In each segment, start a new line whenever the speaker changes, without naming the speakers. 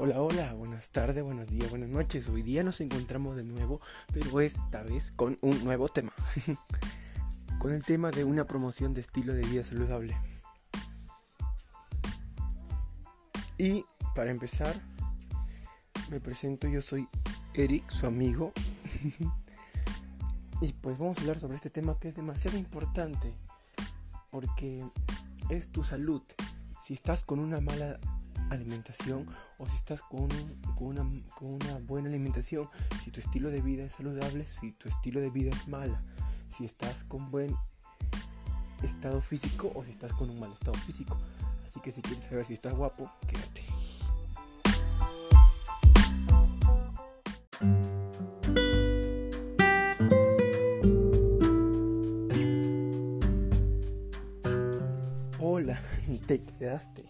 Hola, hola, buenas tardes, buenos días, buenas noches. Hoy día nos encontramos de nuevo, pero esta vez con un nuevo tema. con el tema de una promoción de estilo de vida saludable. Y para empezar, me presento, yo soy Eric, su amigo. y pues vamos a hablar sobre este tema que es demasiado importante, porque es tu salud. Si estás con una mala alimentación o si estás con, una, con una buena alimentación, si tu estilo de vida es saludable, si tu estilo de vida es mala, si estás con buen estado físico o si estás con un mal estado físico. Así que si quieres saber si estás guapo, quédate. Hola, te quedaste.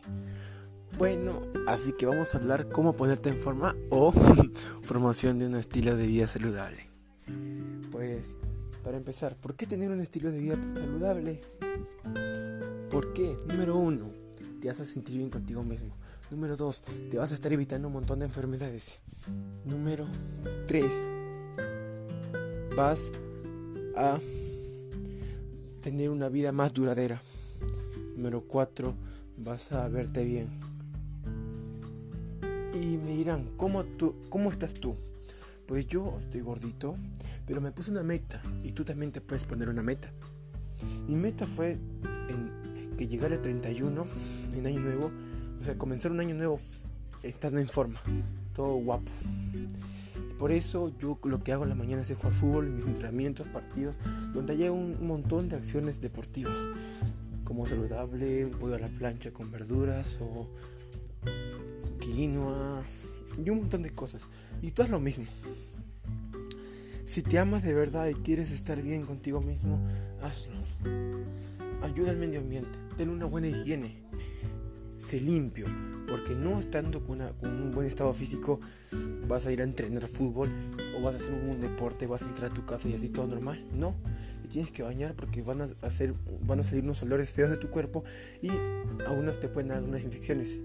Bueno, así que vamos a hablar cómo ponerte en forma o promoción de un estilo de vida saludable. Pues, para empezar, ¿por qué tener un estilo de vida saludable? ¿Por qué? Número uno, te vas a sentir bien contigo mismo. Número dos, te vas a estar evitando un montón de enfermedades. Número tres, vas a tener una vida más duradera. Número cuatro, vas a verte bien y me dirán, ¿cómo, tú, ¿cómo estás tú? Pues yo estoy gordito, pero me puse una meta y tú también te puedes poner una meta. Mi meta fue en que llegara el 31 en año nuevo, o sea, comenzar un año nuevo estando en forma, todo guapo. Por eso yo lo que hago en la mañana es jugar fútbol, mis entrenamientos, partidos, donde hay un montón de acciones deportivas, como saludable, voy a la plancha con verduras o quinoa y un montón de cosas. Y tú haz lo mismo. Si te amas de verdad y quieres estar bien contigo mismo, hazlo. Ayuda al medio ambiente, ten una buena higiene, sé limpio, porque no estando con, un buen estado físico vas a ir a entrenar fútbol o vas a hacer un deporte, vas a entrar a tu casa y así todo normal. No, te tienes que bañar porque van a, hacer, van a salir unos olores feos de tu cuerpo y aún te pueden dar algunas infecciones.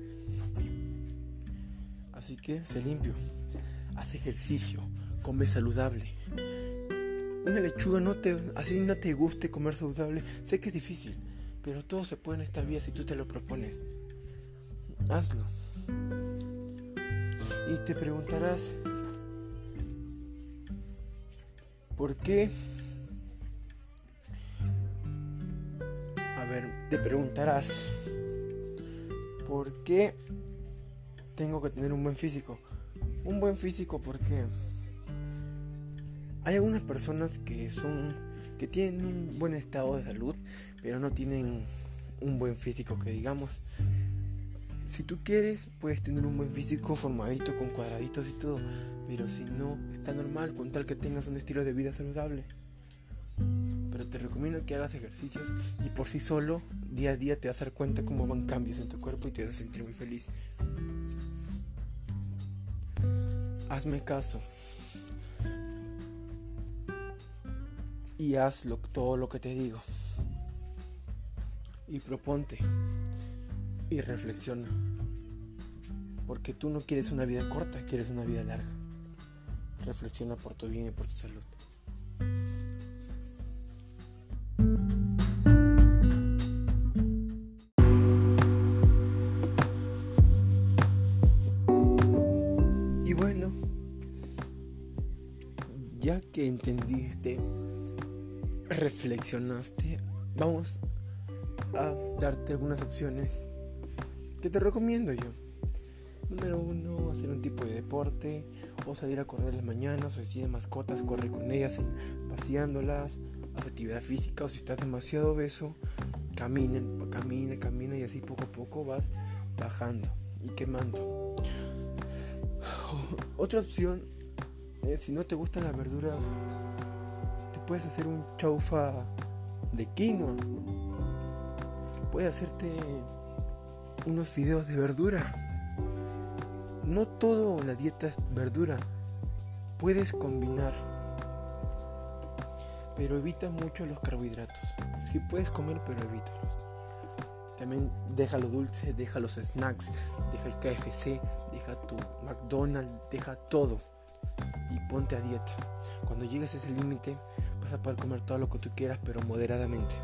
Así que sé limpio, haz ejercicio, come saludable. Una lechuga no te, así no te guste comer saludable, sé que es difícil, pero todo se puede en esta vida si tú te lo propones. Hazlo. Y te preguntarás, ¿por qué? A ver, te preguntarás, ¿por qué tengo que tener un buen físico. Un buen físico porque hay algunas personas que son que tienen un buen estado de salud, pero no tienen un buen físico que digamos. Si tú quieres, puedes tener un buen físico formadito con cuadraditos y todo, pero si no, está normal con tal que tengas un estilo de vida saludable. Pero te recomiendo que hagas ejercicios y por sí solo, día a día te vas a dar cuenta cómo van cambios en tu cuerpo y te vas a sentir muy feliz. Hazme caso. Y haz todo lo que te digo. Y proponte. Y reflexiona. Porque tú no quieres una vida corta, quieres una vida larga. Reflexiona por tu bien y por tu salud. Entendiste, reflexionaste, vamos a darte algunas opciones que te recomiendo yo. Número uno, hacer un tipo de deporte o salir a correr las mañanas o si tienes mascotas, corre con ellas paseándolas, haz actividad física o si estás demasiado obeso, camina, camina, camina y así poco a poco vas bajando y quemando. Otra opción eh, si no te gustan las verduras, te puedes hacer un chaufa de quinoa. Puedes hacerte unos fideos de verdura. No todo la dieta es verdura. Puedes combinar. Pero evita mucho los carbohidratos. Si puedes comer, pero evítalos. También deja lo dulce, deja los snacks, deja el KFC, deja tu McDonald's, deja todo. Y ponte a dieta. Cuando llegues a ese límite, vas a poder comer todo lo que tú quieras, pero moderadamente.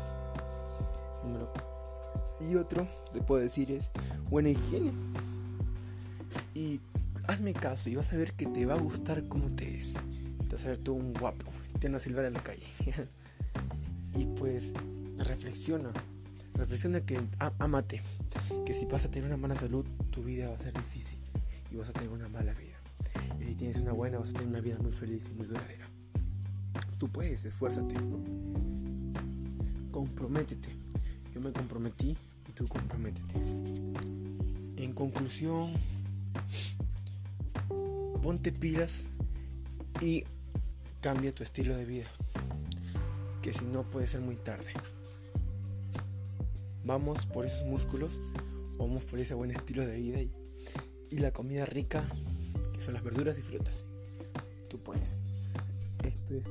Y otro, te puedo decir, es buena higiene. Y hazme caso y vas a ver que te va a gustar cómo te es. Te vas a ver tú un guapo. Te van a silbar en la calle. y pues reflexiona. Reflexiona que amate. Que si vas a tener una mala salud, tu vida va a ser difícil. Y vas a tener una mala vida. Y si tienes una buena, vas a tener una vida muy feliz y muy duradera. Tú puedes, esfuérzate. Comprométete. Yo me comprometí y tú comprométete. En conclusión, ponte pilas y cambia tu estilo de vida. Que si no puede ser muy tarde. Vamos por esos músculos, vamos por ese buen estilo de vida y, y la comida rica, son las verduras y frutas. Tú puedes. Esto es.